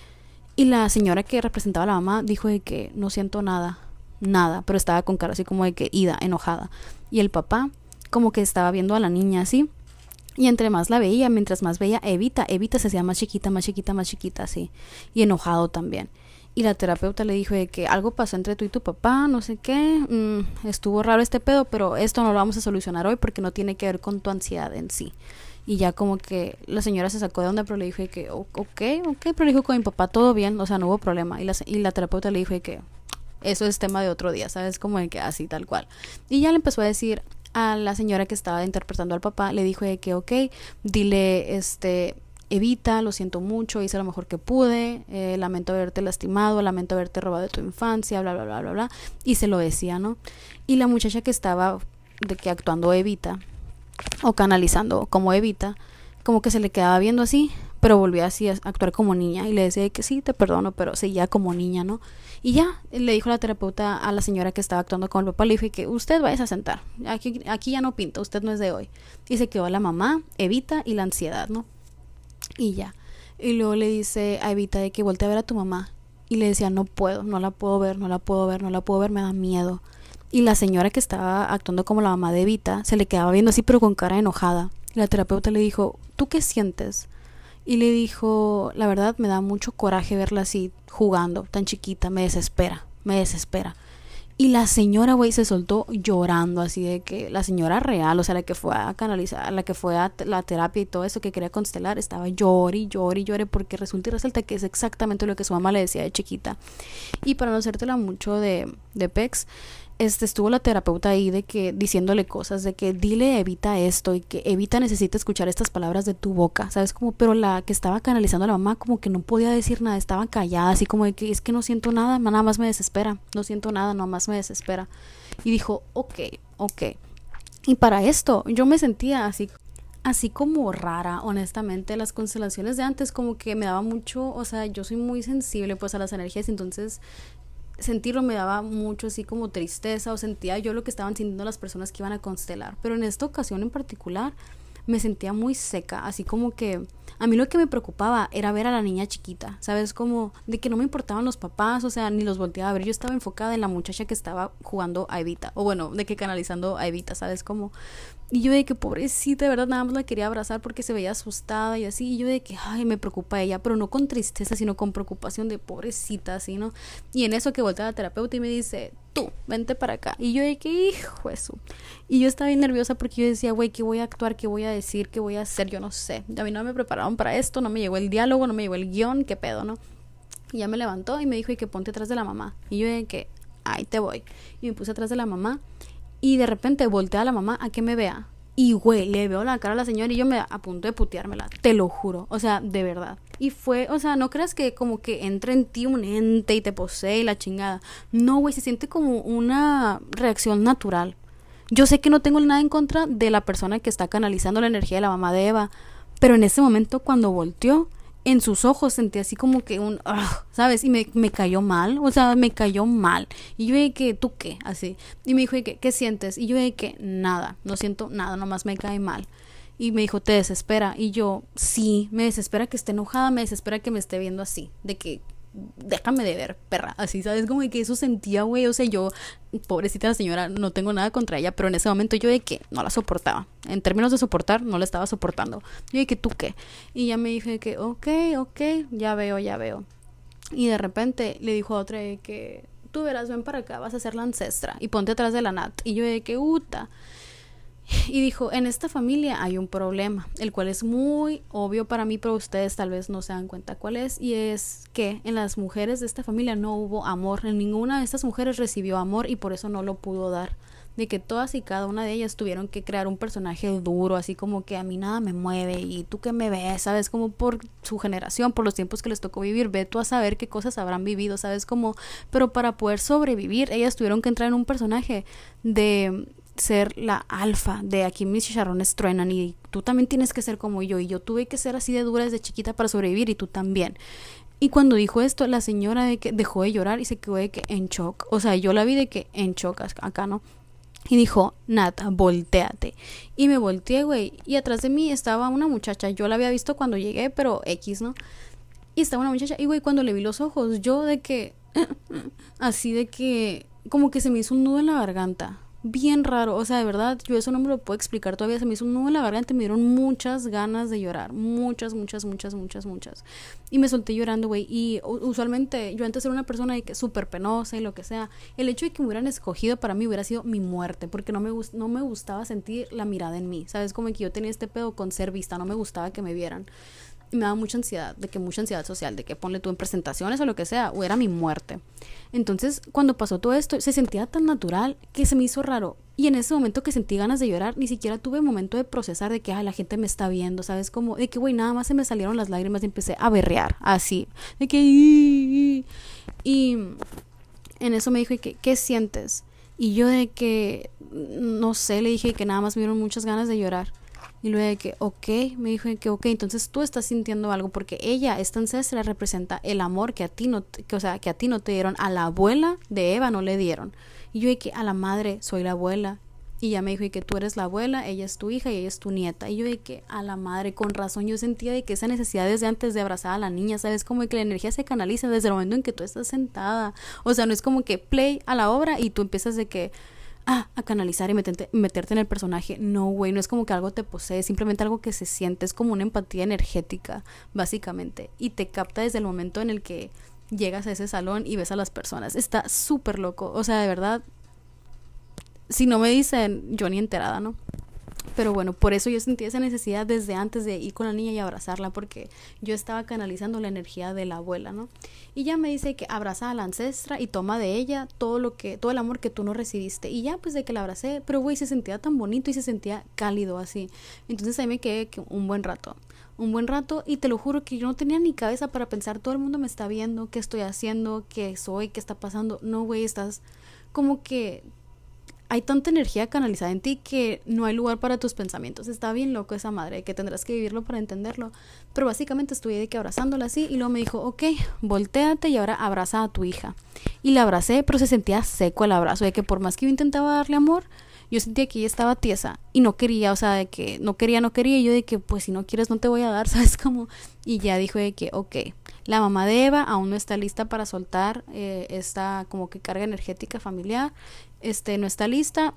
Y la señora que representaba a la mamá dijo de que no siento nada, nada, pero estaba con cara así como de que ida, enojada. Y el papá como que estaba viendo a la niña así. Y entre más la veía, mientras más veía Evita, Evita se hacía más chiquita, más chiquita, más chiquita, así. Y enojado también. Y la terapeuta le dijo de que algo pasó entre tú y tu papá, no sé qué, mm, estuvo raro este pedo, pero esto no lo vamos a solucionar hoy porque no tiene que ver con tu ansiedad en sí. Y ya como que la señora se sacó de onda, pero le dije que, ok, ok, pero le dijo con mi papá todo bien, o sea, no hubo problema. Y la, y la terapeuta le dijo que eso es tema de otro día, ¿sabes? Como de que así, tal cual. Y ya le empezó a decir a la señora que estaba interpretando al papá, le dijo que, ok, dile, este, evita, lo siento mucho, hice lo mejor que pude, eh, lamento haberte lastimado, lamento haberte robado de tu infancia, bla, bla, bla, bla, bla. Y se lo decía, ¿no? Y la muchacha que estaba, de que actuando Evita, o canalizando como Evita, como que se le quedaba viendo así, pero volvía así a actuar como niña y le decía que sí, te perdono, pero seguía como niña, ¿no? Y ya le dijo la terapeuta a la señora que estaba actuando con el papá, le dijo que usted vaya a sentar, aquí, aquí ya no pinta, usted no es de hoy. Y se quedó la mamá, Evita y la ansiedad, ¿no? Y ya. Y luego le dice a Evita de que voltee a ver a tu mamá. Y le decía, no puedo, no la puedo ver, no la puedo ver, no la puedo ver, me da miedo. Y la señora que estaba actuando como la mamá de Evita se le quedaba viendo así pero con cara enojada. la terapeuta le dijo, ¿tú qué sientes? Y le dijo, la verdad me da mucho coraje verla así jugando, tan chiquita, me desespera, me desespera. Y la señora, güey, se soltó llorando, así de que la señora real, o sea, la que fue a canalizar, la que fue a la terapia y todo eso que quería constelar, estaba llori, llori, llore, porque resulta y resalta que es exactamente lo que su mamá le decía de chiquita. Y para no hacértela mucho de, de Pex, este, estuvo la terapeuta ahí de que diciéndole cosas de que dile evita esto y que evita necesita escuchar estas palabras de tu boca, ¿sabes? Como, pero la que estaba canalizando a la mamá como que no podía decir nada, estaba callada, así como de que es que no siento nada, nada más me desespera, no siento nada, nada más me desespera. Y dijo, ok, ok. Y para esto yo me sentía así así como rara, honestamente, las constelaciones de antes como que me daba mucho, o sea, yo soy muy sensible pues a las energías, entonces sentirlo me daba mucho así como tristeza o sentía yo lo que estaban sintiendo las personas que iban a constelar. Pero en esta ocasión en particular me sentía muy seca, así como que a mí lo que me preocupaba era ver a la niña chiquita, ¿sabes? Como de que no me importaban los papás, o sea, ni los volteaba a ver. Yo estaba enfocada en la muchacha que estaba jugando a Evita, o bueno, de que canalizando a Evita, ¿sabes? Como y yo de que pobrecita, de verdad nada más la quería abrazar porque se veía asustada y así. Y yo de que, ay, me preocupa ella, pero no con tristeza, sino con preocupación de pobrecita, así, ¿no? Y en eso que voltea la terapeuta y me dice, tú, vente para acá. Y yo de que, hijo eso. Y yo estaba bien nerviosa porque yo decía, güey, ¿qué voy a actuar? ¿Qué voy a decir? ¿Qué voy a hacer? Yo no sé. A mí no me prepararon para esto, no me llegó el diálogo, no me llegó el guion, ¿qué pedo, no? Y ya me levantó y me dijo, y que ponte atrás de la mamá. Y yo de que, ahí te voy. Y me puse atrás de la mamá. Y de repente voltea a la mamá a que me vea y, güey, le veo la cara a la señora y yo me apunto de puteármela, te lo juro, o sea, de verdad. Y fue, o sea, no creas que como que entra en ti un ente y te posee y la chingada. No, güey, se siente como una reacción natural. Yo sé que no tengo nada en contra de la persona que está canalizando la energía de la mamá de Eva, pero en ese momento cuando volteó, en sus ojos sentí así como que un, ah, ¿sabes? Y me, me, cayó mal, o sea, me cayó mal. Y yo dije ¿tú qué? Así. Y me dijo, que, ¿qué sientes? Y yo dije nada, no siento nada, nomás me cae mal. Y me dijo, ¿te desespera? Y yo, sí, me desespera que esté enojada, me desespera que me esté viendo así, de que déjame de ver, perra. Así, ¿sabes? Como que eso sentía, güey. O sea, yo, pobrecita la señora, no tengo nada contra ella, pero en ese momento yo de que no la soportaba. En términos de soportar, no la estaba soportando. Yo de que tú qué. Y ya me dije que, ok, ok, ya veo, ya veo. Y de repente le dijo a otra que, tú verás, ven para acá, vas a ser la ancestra y ponte atrás de la Nat. Y yo de que, uta. Y dijo, en esta familia hay un problema, el cual es muy obvio para mí, pero ustedes tal vez no se dan cuenta cuál es, y es que en las mujeres de esta familia no hubo amor, en ninguna de estas mujeres recibió amor y por eso no lo pudo dar. De que todas y cada una de ellas tuvieron que crear un personaje duro, así como que a mí nada me mueve y tú que me ves, sabes, como por su generación, por los tiempos que les tocó vivir, ve tú a saber qué cosas habrán vivido, sabes, como, pero para poder sobrevivir, ellas tuvieron que entrar en un personaje de ser la alfa de aquí mis chicharrones truenan y tú también tienes que ser como yo y yo tuve que ser así de dura desde chiquita para sobrevivir y tú también. Y cuando dijo esto, la señora de que dejó de llorar y se quedó de que en shock. O sea, yo la vi de que en shock acá, ¿no? Y dijo, Nat, volteate. Y me volteé, güey. Y atrás de mí estaba una muchacha. Yo la había visto cuando llegué, pero X, ¿no? Y estaba una muchacha. Y, güey, cuando le vi los ojos, yo de que... así de que... Como que se me hizo un nudo en la garganta bien raro, o sea, de verdad, yo eso no me lo puedo explicar todavía, se me hizo un nudo en la garganta, me dieron muchas ganas de llorar, muchas, muchas, muchas, muchas, muchas. Y me solté llorando, güey, y usualmente yo antes era una persona de súper penosa y lo que sea, el hecho de que me hubieran escogido para mí hubiera sido mi muerte, porque no me, no me gustaba sentir la mirada en mí, ¿sabes? Como que yo tenía este pedo con ser vista, no me gustaba que me vieran me daba mucha ansiedad, de que mucha ansiedad social, de que ponle tú en presentaciones o lo que sea, o era mi muerte. Entonces, cuando pasó todo esto, se sentía tan natural que se me hizo raro. Y en ese momento que sentí ganas de llorar, ni siquiera tuve momento de procesar de que, la gente me está viendo, ¿sabes? Como, de que, güey, nada más se me salieron las lágrimas y empecé a berrear, así. De que, y en eso me dijo, ¿qué, ¿qué sientes? Y yo de que, no sé, le dije que nada más me dieron muchas ganas de llorar. Y luego de que, ok, me dijo que, ok, entonces tú estás sintiendo algo porque ella, esta ancestra, representa el amor que a ti no, que, o sea, que a ti no te dieron, a la abuela de Eva no le dieron. Y yo de que a la madre soy la abuela. Y ya me dijo que tú eres la abuela, ella es tu hija y ella es tu nieta. Y yo de que a la madre, con razón, yo sentía de que esa necesidad desde antes de abrazar a la niña, ¿sabes? Como que la energía se canaliza desde el momento en que tú estás sentada. O sea, no es como que play a la obra y tú empiezas de que ah, a canalizar y meterte, en el personaje. No, güey, no es como que algo te posee, simplemente algo que se siente, es como una empatía energética, básicamente. Y te capta desde el momento en el que llegas a ese salón y ves a las personas. Está súper loco. O sea, de verdad, si no me dicen, yo ni enterada, ¿no? Pero bueno, por eso yo sentí esa necesidad desde antes de ir con la niña y abrazarla, porque yo estaba canalizando la energía de la abuela, ¿no? Y ya me dice que abraza a la ancestra y toma de ella todo lo que, todo el amor que tú no recibiste. Y ya pues de que la abracé, pero güey, se sentía tan bonito y se sentía cálido así. Entonces ahí me quedé un buen rato un buen rato y te lo juro que yo no tenía ni cabeza para pensar, todo el mundo me está viendo, qué estoy haciendo, qué soy, qué está pasando. No, güey, estás como que hay tanta energía canalizada en ti que no hay lugar para tus pensamientos. Está bien loco esa madre, que tendrás que vivirlo para entenderlo. Pero básicamente estuve de que abrazándola así y luego me dijo, ok, volteate y ahora abraza a tu hija. Y la abracé, pero se sentía seco el abrazo, de que por más que yo intentaba darle amor, yo sentía que ella estaba tiesa y no quería, o sea, de que no quería, no quería. Y yo de que, pues si no quieres, no te voy a dar, ¿sabes cómo? Y ya dijo de que, ok, la mamá de Eva aún no está lista para soltar eh, esta como que carga energética familiar este, no está lista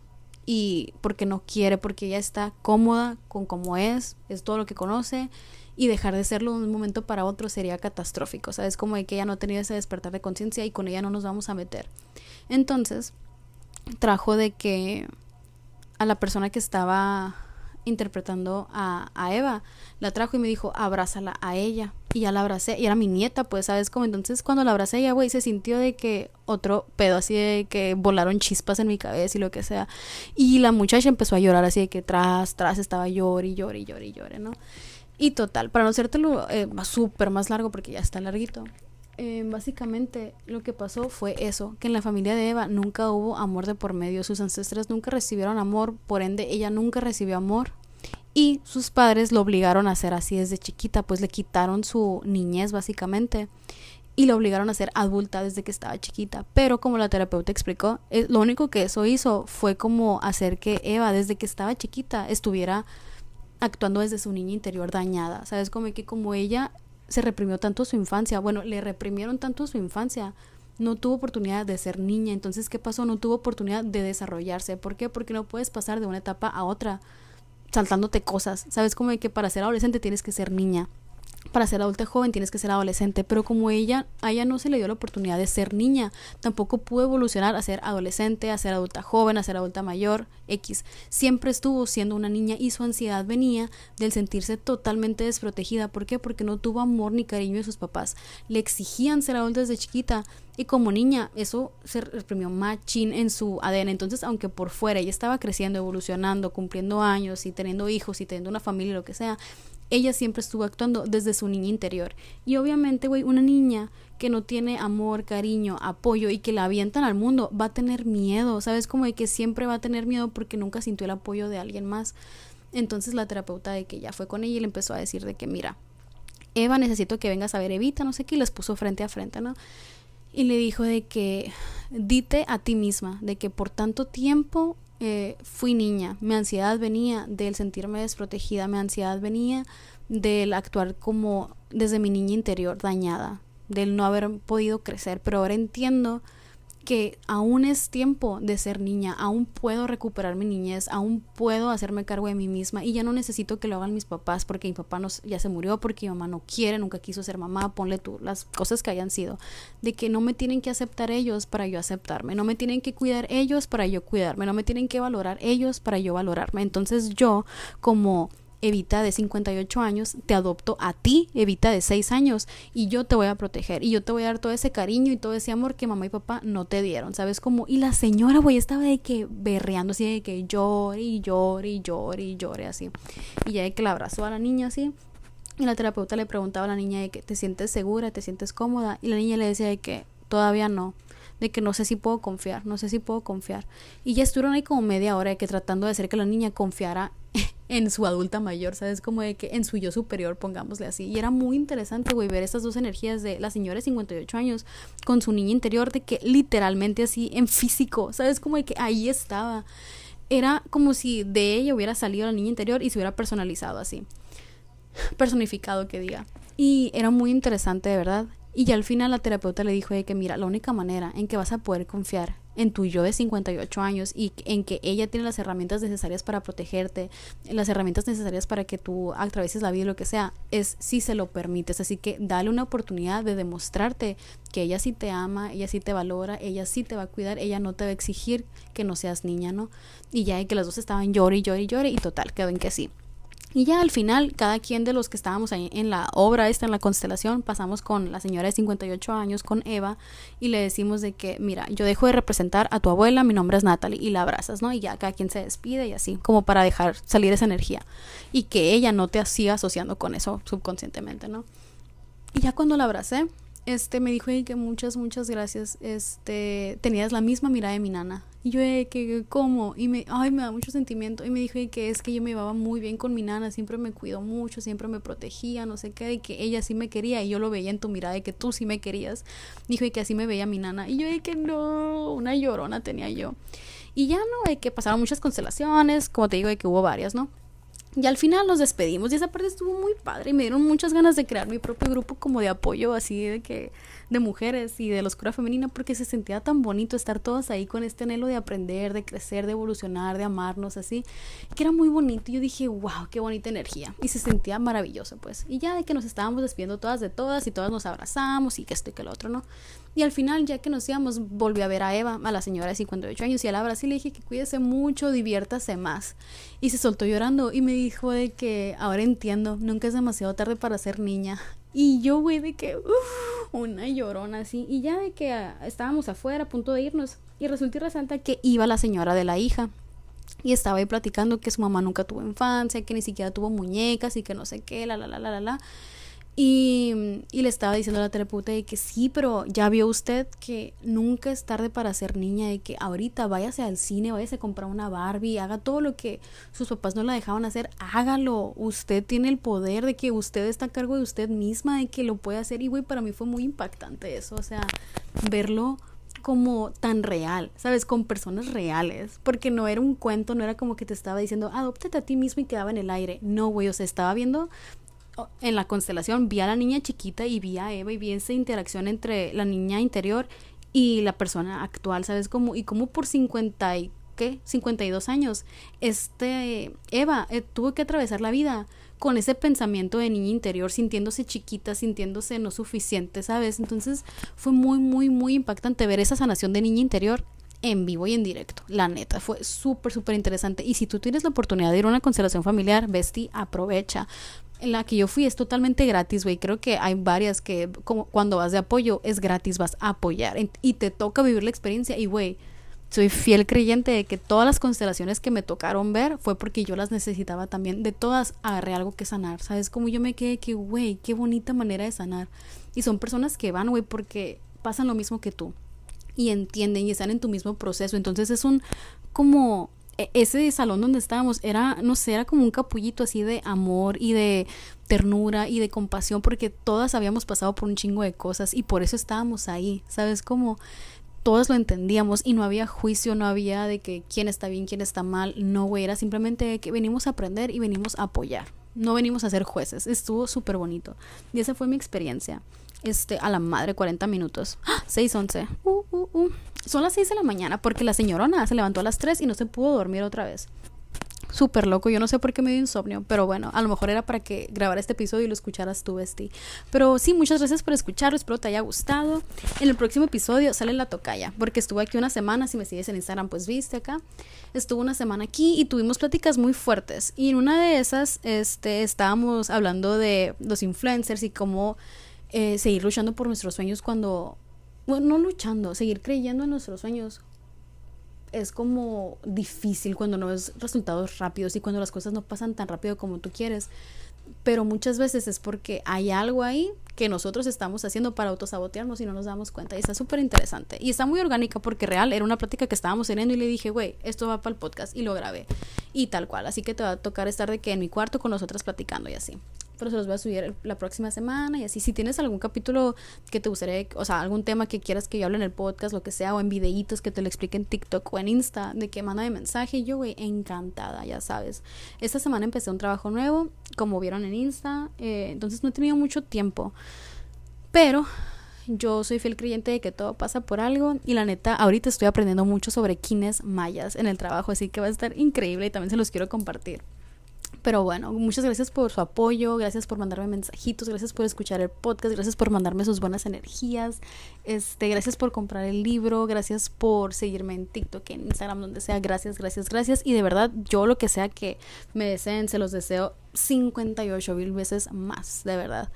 y porque no quiere, porque ella está cómoda con cómo es, es todo lo que conoce y dejar de serlo de un momento para otro sería catastrófico, ¿sabes? Como de que ella no ha tenido ese despertar de conciencia y con ella no nos vamos a meter. Entonces, trajo de que a la persona que estaba interpretando a, a, Eva, la trajo y me dijo, abrázala a ella. Y ya la abracé, y era mi nieta, pues, ¿sabes? Como entonces cuando la abracé ella, güey, se sintió de que otro pedo, así de que volaron chispas en mi cabeza y lo que sea. Y la muchacha empezó a llorar así de que tras, tras estaba llor y llor y llor y llore, ¿no? Y total, para no hacértelo eh, súper más largo porque ya está larguito. Eh, básicamente lo que pasó fue eso, que en la familia de Eva nunca hubo amor de por medio, sus ancestras nunca recibieron amor, por ende ella nunca recibió amor y sus padres lo obligaron a ser así desde chiquita, pues le quitaron su niñez básicamente y lo obligaron a ser adulta desde que estaba chiquita. Pero como la terapeuta explicó, eh, lo único que eso hizo fue como hacer que Eva desde que estaba chiquita estuviera actuando desde su niña interior dañada. ¿Sabes? Como que como ella se reprimió tanto su infancia, bueno, le reprimieron tanto su infancia, no tuvo oportunidad de ser niña. Entonces, ¿qué pasó? No tuvo oportunidad de desarrollarse. ¿Por qué? Porque no puedes pasar de una etapa a otra saltándote cosas. ¿Sabes? Como que para ser adolescente tienes que ser niña para ser adulta joven tienes que ser adolescente, pero como ella, a ella no se le dio la oportunidad de ser niña, tampoco pudo evolucionar a ser adolescente, a ser adulta joven, a ser adulta mayor, X. Siempre estuvo siendo una niña y su ansiedad venía del sentirse totalmente desprotegida. ¿Por qué? Porque no tuvo amor ni cariño de sus papás. Le exigían ser adulta desde chiquita y como niña eso se reprimió machín en su ADN. Entonces, aunque por fuera ella estaba creciendo, evolucionando, cumpliendo años y teniendo hijos y teniendo una familia, lo que sea, ella siempre estuvo actuando desde su niña interior. Y obviamente, güey, una niña que no tiene amor, cariño, apoyo y que la avientan al mundo, va a tener miedo, ¿sabes? Como de que siempre va a tener miedo porque nunca sintió el apoyo de alguien más. Entonces la terapeuta de que ya fue con ella y le empezó a decir de que, mira, Eva, necesito que vengas a ver Evita, no sé qué, y les puso frente a frente, ¿no? Y le dijo de que dite a ti misma, de que por tanto tiempo eh, fui niña. Mi ansiedad venía del sentirme desprotegida, mi ansiedad venía del actuar como desde mi niña interior dañada, del no haber podido crecer, pero ahora entiendo que aún es tiempo de ser niña, aún puedo recuperar mi niñez, aún puedo hacerme cargo de mí misma y ya no necesito que lo hagan mis papás porque mi papá no, ya se murió, porque mi mamá no quiere, nunca quiso ser mamá, ponle tú las cosas que hayan sido, de que no me tienen que aceptar ellos para yo aceptarme, no me tienen que cuidar ellos para yo cuidarme, no me tienen que valorar ellos para yo valorarme. Entonces yo como Evita de 58 años, te adopto a ti, Evita de 6 años, y yo te voy a proteger, y yo te voy a dar todo ese cariño y todo ese amor que mamá y papá no te dieron, ¿sabes? Como, y la señora, güey, estaba de que berreando así, de que llore y llore y llore y llore así. Y ya de que la abrazó a la niña así, y la terapeuta le preguntaba a la niña de que te sientes segura, te sientes cómoda, y la niña le decía de que todavía no de que no sé si puedo confiar, no sé si puedo confiar. Y ya estuvieron ahí como media hora de que tratando de hacer que la niña confiara en su adulta mayor, ¿sabes? Como de que en su yo superior, pongámosle así. Y era muy interesante, güey, ver estas dos energías de la señora de 58 años con su niña interior, de que literalmente así en físico, ¿sabes? Como de que ahí estaba. Era como si de ella hubiera salido la niña interior y se hubiera personalizado así. Personificado, que diga. Y era muy interesante, de verdad. Y ya al final la terapeuta le dijo de que mira, la única manera en que vas a poder confiar en tu yo de 58 años y en que ella tiene las herramientas necesarias para protegerte, las herramientas necesarias para que tú atravieses la vida, lo que sea, es si se lo permites. Así que dale una oportunidad de demostrarte que ella sí te ama, ella sí te valora, ella sí te va a cuidar, ella no te va a exigir que no seas niña, ¿no? Y ya que las dos estaban llore y llore y llore y total, quedó en que sí. Y ya al final, cada quien de los que estábamos ahí en la obra esta, en la constelación, pasamos con la señora de 58 años, con Eva, y le decimos de que, mira, yo dejo de representar a tu abuela, mi nombre es Natalie, y la abrazas, ¿no? Y ya cada quien se despide y así, como para dejar salir esa energía. Y que ella no te siga asociando con eso subconscientemente, ¿no? Y ya cuando la abracé, este, me dijo que muchas, muchas gracias, este, tenías la misma mirada de mi nana, y yo, que, ¿cómo? Y me, ay, me da mucho sentimiento. Y me dijo que es que yo me llevaba muy bien con mi nana, siempre me cuidó mucho, siempre me protegía, no sé qué, y que ella sí me quería. Y yo lo veía en tu mirada de que tú sí me querías. Dijo, y que así me veía mi nana. Y yo, que no, una llorona tenía yo. Y ya no, de que pasaron muchas constelaciones, como te digo, de que hubo varias, ¿no? Y al final nos despedimos y esa parte estuvo muy padre y me dieron muchas ganas de crear mi propio grupo como de apoyo así de que de mujeres y de la oscura femenina porque se sentía tan bonito estar todas ahí con este anhelo de aprender, de crecer, de evolucionar, de amarnos así, que era muy bonito. Y yo dije, wow, qué bonita energía. Y se sentía maravilloso, pues. Y ya de que nos estábamos despidiendo todas de todas y todas nos abrazamos y que esto y que lo otro, ¿no? Y al final, ya que nos íbamos, volví a ver a Eva, a la señora de 58 años, y a la abrazo y le dije que cuídese mucho, diviértase más. Y se soltó llorando y me dijo de que ahora entiendo, nunca es demasiado tarde para ser niña. Y yo, güey, de que, una llorona así. Y ya de que ah, estábamos afuera a punto de irnos. Y resulta resalta que iba la señora de la hija. Y estaba ahí platicando que su mamá nunca tuvo infancia, que ni siquiera tuvo muñecas y que no sé qué, la, la, la, la, la, la. Y, le estaba diciendo a la terapeuta de que sí, pero ya vio usted que nunca es tarde para ser niña, y que ahorita váyase al cine, váyase a comprar una Barbie, haga todo lo que sus papás no la dejaban hacer, hágalo. Usted tiene el poder de que usted está a cargo de usted misma, de que lo puede hacer. Y güey, para mí fue muy impactante eso, o sea, verlo como tan real, ¿sabes? Con personas reales, porque no era un cuento, no era como que te estaba diciendo, adóptate a ti mismo y quedaba en el aire. No, güey, o sea, estaba viendo en la constelación, vi a la niña chiquita y vi a Eva y vi esa interacción entre la niña interior y la persona actual, ¿sabes? Como, y como por 50 y, ¿qué? 52 años, este, Eva eh, tuvo que atravesar la vida con ese pensamiento de niña interior, sintiéndose chiquita, sintiéndose no suficiente, ¿sabes? Entonces fue muy, muy, muy impactante ver esa sanación de niña interior en vivo y en directo. La neta, fue súper, súper interesante. Y si tú tienes la oportunidad de ir a una constelación familiar, Besti, aprovecha. La que yo fui es totalmente gratis, güey. Creo que hay varias que como cuando vas de apoyo es gratis, vas a apoyar y te toca vivir la experiencia y, güey, soy fiel creyente de que todas las constelaciones que me tocaron ver fue porque yo las necesitaba también. De todas agarré algo que sanar. ¿Sabes? Como yo me quedé que, güey, qué bonita manera de sanar. Y son personas que van, güey, porque pasan lo mismo que tú. Y entienden y están en tu mismo proceso. Entonces es un como ese salón donde estábamos era, no sé, era como un capullito así de amor y de ternura y de compasión porque todas habíamos pasado por un chingo de cosas y por eso estábamos ahí, ¿sabes? Como todos lo entendíamos y no había juicio, no había de que quién está bien, quién está mal, no, güey, era simplemente que venimos a aprender y venimos a apoyar, no venimos a ser jueces, estuvo súper bonito y esa fue mi experiencia. Este, a la madre, 40 minutos. ¡Ah! 6.11. Uh, uh, uh. Son las 6 de la mañana porque la señorona se levantó a las 3 y no se pudo dormir otra vez súper loco. Yo no sé por qué me dio insomnio, pero bueno, a lo mejor era para que grabara este episodio y lo escucharas tú, Besti. Pero sí, muchas gracias por escucharlo, espero te haya gustado. En el próximo episodio sale la tocaya, porque estuve aquí una semana, si me sigues en Instagram, pues viste acá. Estuve una semana aquí y tuvimos pláticas muy fuertes. Y en una de esas, este, estábamos hablando de los influencers y cómo eh, seguir luchando por nuestros sueños cuando... Bueno, no luchando, seguir creyendo en nuestros sueños es como difícil cuando no ves resultados rápidos y cuando las cosas no pasan tan rápido como tú quieres. Pero muchas veces es porque hay algo ahí que nosotros estamos haciendo para autosabotearnos y no nos damos cuenta. Y está súper interesante. Y está muy orgánica porque real era una plática que estábamos teniendo y le dije, güey, esto va para el podcast y lo grabé. Y tal cual. Así que te va a tocar estar de que en mi cuarto con nosotras platicando y así pero se los voy a subir la próxima semana y así. Si tienes algún capítulo que te gustaría, o sea, algún tema que quieras que yo hable en el podcast, lo que sea, o en videitos que te lo explique en TikTok o en Insta, de que manda de mensaje, yo, güey, encantada, ya sabes. Esta semana empecé un trabajo nuevo, como vieron en Insta, eh, entonces no he tenido mucho tiempo, pero yo soy fiel creyente de que todo pasa por algo y la neta ahorita estoy aprendiendo mucho sobre quines mayas en el trabajo, así que va a estar increíble y también se los quiero compartir. Pero bueno, muchas gracias por su apoyo, gracias por mandarme mensajitos, gracias por escuchar el podcast, gracias por mandarme sus buenas energías, este, gracias por comprar el libro, gracias por seguirme en TikTok, en Instagram, donde sea, gracias, gracias, gracias. Y de verdad, yo lo que sea que me deseen, se los deseo 58 mil veces más, de verdad.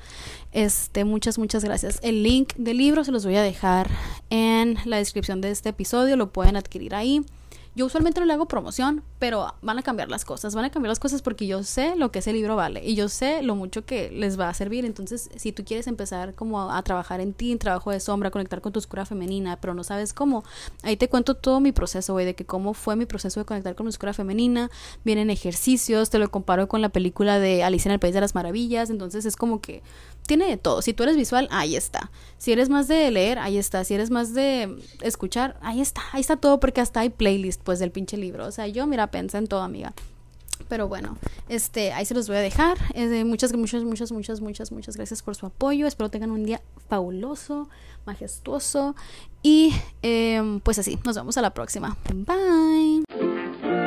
Este, muchas, muchas gracias. El link del libro se los voy a dejar en la descripción de este episodio, lo pueden adquirir ahí. Yo usualmente no le hago promoción, pero van a cambiar las cosas, van a cambiar las cosas porque yo sé lo que ese libro vale y yo sé lo mucho que les va a servir. Entonces, si tú quieres empezar como a, trabajar en ti, en trabajo de sombra, conectar con tu oscura femenina, pero no sabes cómo, ahí te cuento todo mi proceso, güey, de que cómo fue mi proceso de conectar con mi oscura femenina. Vienen ejercicios, te lo comparo con la película de Alicia en el País de las Maravillas, entonces es como que tiene de todo. Si tú eres visual, ahí está. Si eres más de leer, ahí está. Si eres más de escuchar, ahí está. Ahí está todo porque hasta hay playlist pues del pinche libro. O sea, yo mira, pensé en todo, amiga. Pero bueno, este, ahí se los voy a dejar. muchas, muchas, muchas, muchas, muchas, muchas gracias por su apoyo. Espero tengan un día fabuloso, majestuoso. Y em, pues así, nos vemos a la próxima. Bye.